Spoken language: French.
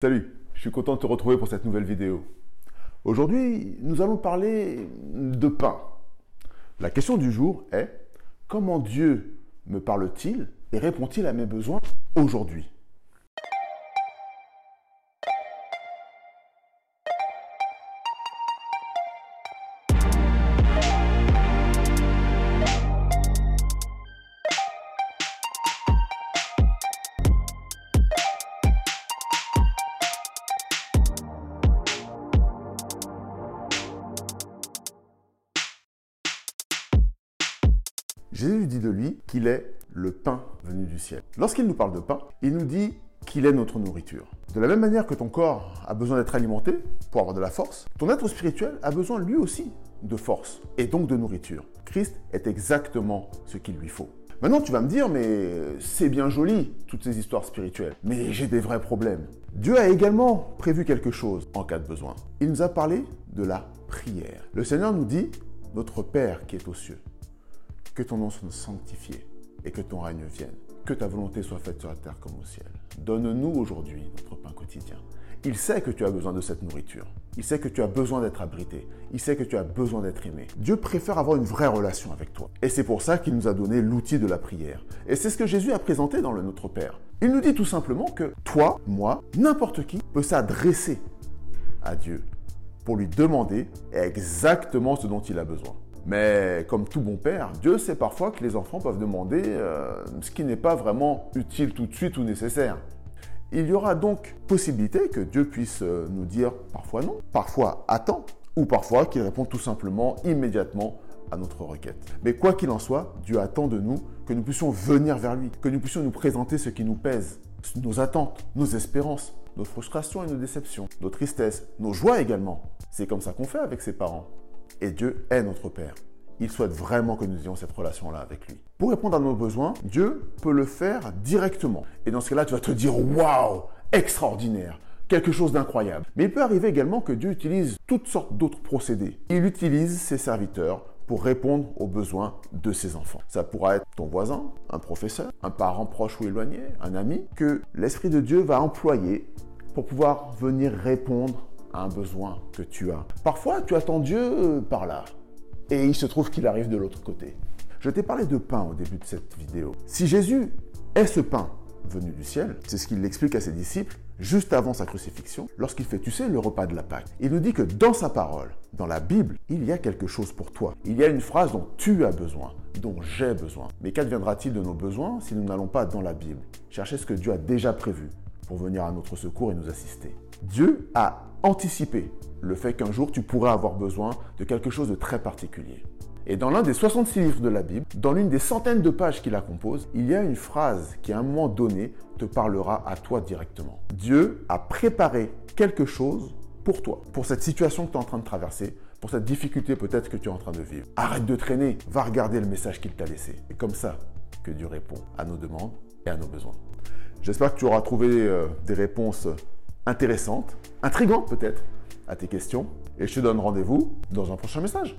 Salut, je suis content de te retrouver pour cette nouvelle vidéo. Aujourd'hui, nous allons parler de pain. La question du jour est comment Dieu me parle-t-il et répond-il à mes besoins aujourd'hui? Jésus dit de lui qu'il est le pain venu du ciel. Lorsqu'il nous parle de pain, il nous dit qu'il est notre nourriture. De la même manière que ton corps a besoin d'être alimenté pour avoir de la force, ton être spirituel a besoin lui aussi de force et donc de nourriture. Christ est exactement ce qu'il lui faut. Maintenant, tu vas me dire, mais c'est bien joli, toutes ces histoires spirituelles, mais j'ai des vrais problèmes. Dieu a également prévu quelque chose en cas de besoin. Il nous a parlé de la prière. Le Seigneur nous dit, notre Père qui est aux cieux, que ton nom soit sanctifié et que ton règne vienne. Que ta volonté soit faite sur la terre comme au ciel. Donne-nous aujourd'hui notre pain quotidien. Il sait que tu as besoin de cette nourriture. Il sait que tu as besoin d'être abrité. Il sait que tu as besoin d'être aimé. Dieu préfère avoir une vraie relation avec toi. Et c'est pour ça qu'il nous a donné l'outil de la prière. Et c'est ce que Jésus a présenté dans le Notre Père. Il nous dit tout simplement que toi, moi, n'importe qui peut s'adresser à Dieu pour lui demander exactement ce dont il a besoin. Mais comme tout bon père, Dieu sait parfois que les enfants peuvent demander euh, ce qui n'est pas vraiment utile tout de suite ou nécessaire. Il y aura donc possibilité que Dieu puisse euh, nous dire parfois non, parfois attends, ou parfois qu'il réponde tout simplement immédiatement à notre requête. Mais quoi qu'il en soit, Dieu attend de nous que nous puissions venir vers lui, que nous puissions nous présenter ce qui nous pèse, nos attentes, nos espérances, nos frustrations et nos déceptions, nos tristesses, nos joies également. C'est comme ça qu'on fait avec ses parents. Et Dieu est notre Père. Il souhaite vraiment que nous ayons cette relation-là avec lui. Pour répondre à nos besoins, Dieu peut le faire directement. Et dans ce cas-là, tu vas te dire waouh, extraordinaire, quelque chose d'incroyable. Mais il peut arriver également que Dieu utilise toutes sortes d'autres procédés. Il utilise ses serviteurs pour répondre aux besoins de ses enfants. Ça pourra être ton voisin, un professeur, un parent proche ou éloigné, un ami, que l'Esprit de Dieu va employer pour pouvoir venir répondre un besoin que tu as. Parfois, tu attends Dieu euh, par là, et il se trouve qu'il arrive de l'autre côté. Je t'ai parlé de pain au début de cette vidéo. Si Jésus est ce pain venu du ciel, c'est ce qu'il explique à ses disciples juste avant sa crucifixion, lorsqu'il fait, tu sais, le repas de la Pâque. Il nous dit que dans sa parole, dans la Bible, il y a quelque chose pour toi. Il y a une phrase dont tu as besoin, dont j'ai besoin. Mais qu'adviendra-t-il de nos besoins si nous n'allons pas dans la Bible? Chercher ce que Dieu a déjà prévu pour venir à notre secours et nous assister Dieu a anticipé le fait qu'un jour tu pourrais avoir besoin de quelque chose de très particulier. Et dans l'un des 66 livres de la Bible, dans l'une des centaines de pages qui la composent, il y a une phrase qui à un moment donné te parlera à toi directement. Dieu a préparé quelque chose pour toi, pour cette situation que tu es en train de traverser, pour cette difficulté peut-être que tu es en train de vivre. Arrête de traîner, va regarder le message qu'il t'a laissé. C'est comme ça que Dieu répond à nos demandes et à nos besoins. J'espère que tu auras trouvé euh, des réponses intéressante, intrigante peut-être, à tes questions. Et je te donne rendez-vous dans un prochain message.